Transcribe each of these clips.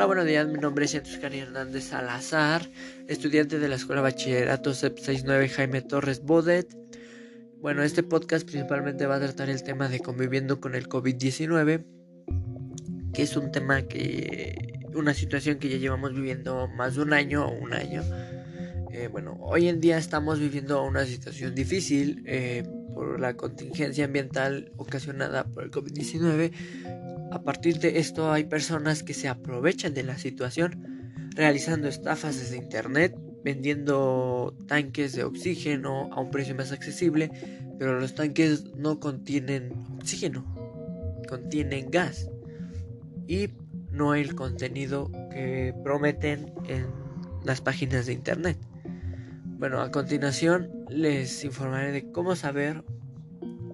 Hola, buenos días. Mi nombre es Oscar Hernández Salazar, estudiante de la Escuela Bachillerato CEP 69 Jaime Torres Bodet. Bueno, este podcast principalmente va a tratar el tema de conviviendo con el COVID-19, que es un tema que. una situación que ya llevamos viviendo más de un año o un año. Eh, bueno, hoy en día estamos viviendo una situación difícil eh, por la contingencia ambiental ocasionada por el COVID-19 a partir de esto hay personas que se aprovechan de la situación realizando estafas desde internet, vendiendo tanques de oxígeno a un precio más accesible, pero los tanques no contienen oxígeno, contienen gas y no el contenido que prometen en las páginas de internet. Bueno, a continuación les informaré de cómo saber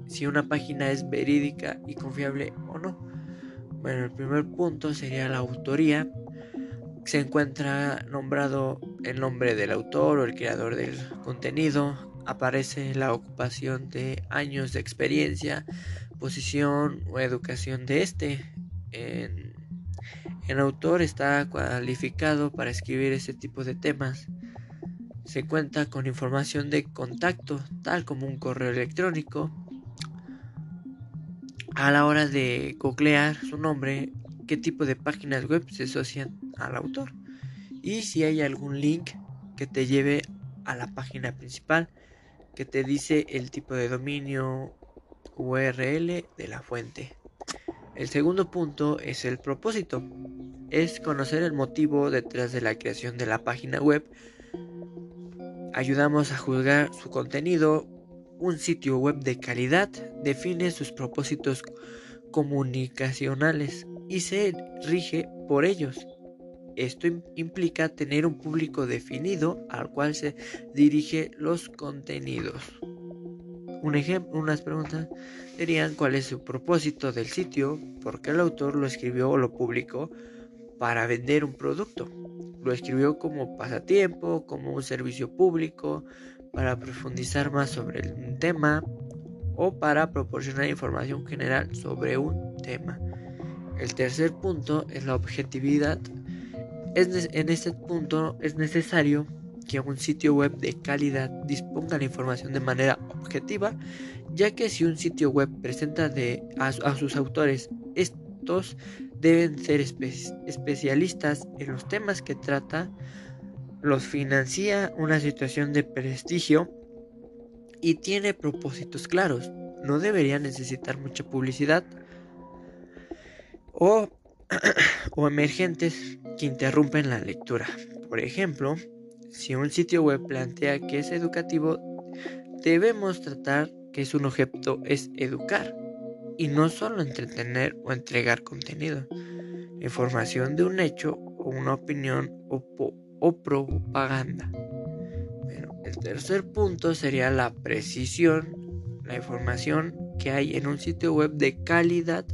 si una página es verídica y confiable o no. Bueno, el primer punto sería la autoría. Se encuentra nombrado el nombre del autor o el creador del contenido. Aparece la ocupación de años de experiencia, posición o educación de este. El autor está cualificado para escribir este tipo de temas. Se cuenta con información de contacto, tal como un correo electrónico, a la hora de googlear su nombre, qué tipo de páginas web se asocian al autor y si hay algún link que te lleve a la página principal que te dice el tipo de dominio URL de la fuente. El segundo punto es el propósito. Es conocer el motivo detrás de la creación de la página web. Ayudamos a juzgar su contenido, un sitio web de calidad define sus propósitos comunicacionales y se rige por ellos. Esto implica tener un público definido al cual se dirige los contenidos. Un ejemplo, unas preguntas serían cuál es su propósito del sitio, por qué el autor lo escribió o lo publicó para vender un producto. Lo escribió como pasatiempo, como un servicio público, para profundizar más sobre el tema o para proporcionar información general sobre un tema. El tercer punto es la objetividad. en este punto es necesario que un sitio web de calidad disponga la información de manera objetiva, ya que si un sitio web presenta a, sus autores, estos deben ser especialistas en los temas que trata los financia una situación de prestigio y tiene propósitos claros. No debería necesitar mucha publicidad o, o emergentes que interrumpen la lectura. Por ejemplo, si un sitio web plantea que es educativo, debemos tratar que su objeto es educar y no solo entretener o entregar contenido, información de un hecho o una opinión o, o propaganda. el tercer punto sería la precisión. La información que hay en un sitio web de calidad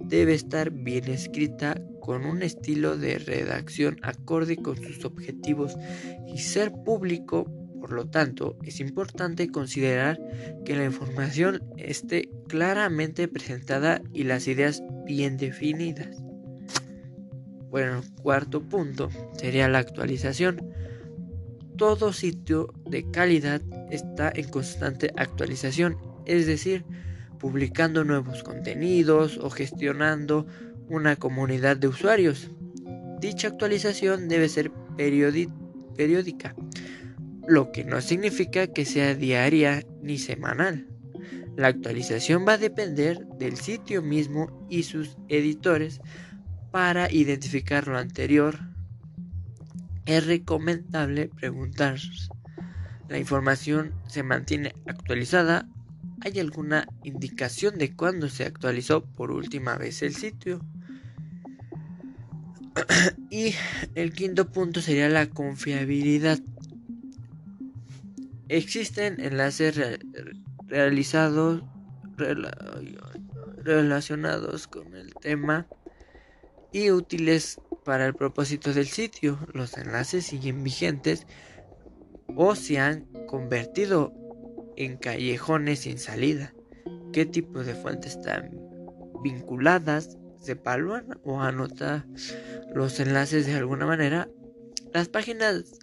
debe estar bien escrita con un estilo de redacción acorde con sus objetivos y ser público. Por lo tanto, es importante considerar que la información esté claramente presentada y las ideas bien definidas. Bueno, cuarto punto sería la actualización. Todo sitio de calidad está en constante actualización, es decir, publicando nuevos contenidos o gestionando una comunidad de usuarios. Dicha actualización debe ser periódica, lo que no significa que sea diaria ni semanal. La actualización va a depender del sitio mismo y sus editores para identificar lo anterior, es recomendable preguntar, ¿la información se mantiene actualizada? ¿Hay alguna indicación de cuándo se actualizó por última vez el sitio? y el quinto punto sería la confiabilidad. Existen enlaces realizados relacionados con el tema y útiles para el propósito del sitio. Los enlaces siguen vigentes o se han convertido en callejones sin salida. ¿Qué tipo de fuentes están vinculadas? se evalúan o anota los enlaces de alguna manera, las páginas,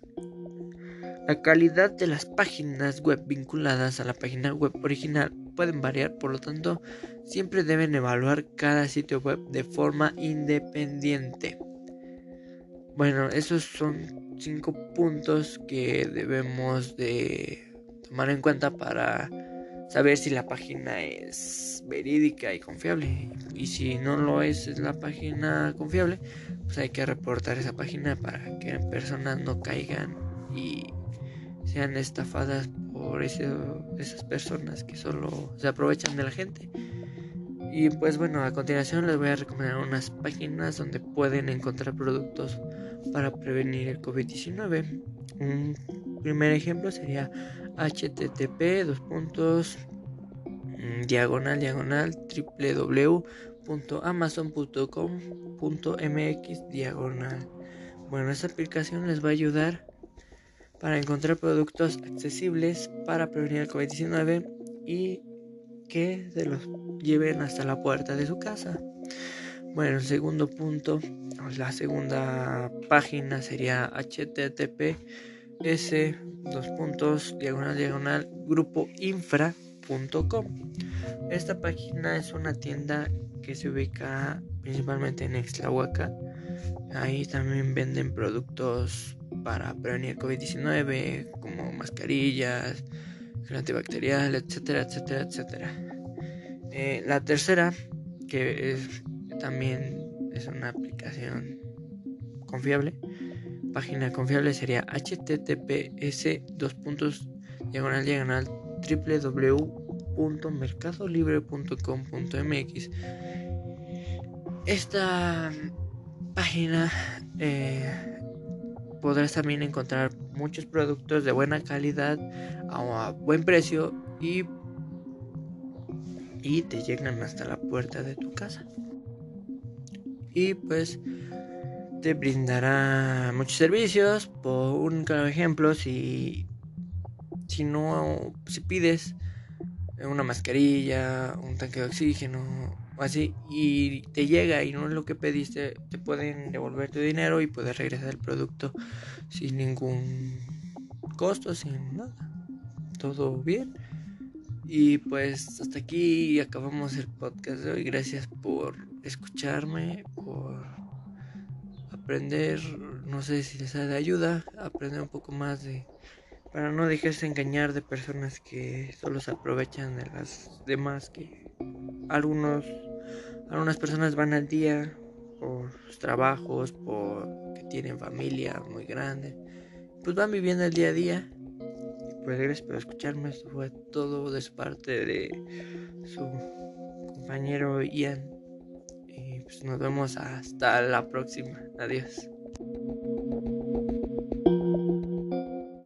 la calidad de las páginas web vinculadas a la página web original pueden variar, por lo tanto, siempre deben evaluar cada sitio web de forma independiente. Bueno, esos son cinco puntos que debemos de tomar en cuenta para saber si la página es verídica y confiable. Y si no lo es, es la página confiable, pues hay que reportar esa página para que personas no caigan y sean estafadas por esas personas que solo se aprovechan de la gente. Y pues bueno, a continuación les voy a recomendar unas páginas donde pueden encontrar productos para prevenir el COVID-19. Un primer ejemplo sería http dos puntos mm, diagonal diagonal www.amazon.com.mx diagonal. Bueno, esta aplicación les va a ayudar para encontrar productos accesibles para prevenir el COVID-19 y que se los lleven hasta la puerta de su casa. Bueno, el segundo punto, la segunda página sería https dos puntos diagonal diagonal grupoinfra.com. Esta página es una tienda que se ubica principalmente en Exlahuaca. Ahí también venden productos para prevenir COVID-19, como mascarillas, gel antibacterial, etcétera, etcétera, etcétera. Eh, la tercera, que es, también es una aplicación confiable, página confiable sería https dos puntos diagonal diagonal www.mercadolibre.com.mx esta página eh, podrás también encontrar muchos productos de buena calidad a, buen precio y, y te llegan hasta la puerta de tu casa. Y pues te brindará muchos servicios. Por un claro ejemplo, si, si no, si pides una mascarilla, un tanque de oxígeno, así y te llega y no es lo que pediste, te pueden devolver tu dinero y puedes regresar el producto sin ningún costo, sin nada. Todo bien. Y pues hasta aquí acabamos el podcast de hoy. Gracias por escucharme, por aprender, no sé si les ha de ayuda, aprender un poco más de para no dejarse engañar de personas que solo se aprovechan de las demás que algunos algunas personas van al día por sus trabajos, porque tienen familia muy grande, pues van viviendo el día a día. Pues gracias por escucharme, esto fue todo de su parte de su compañero Ian. Y pues nos vemos hasta la próxima. Adiós.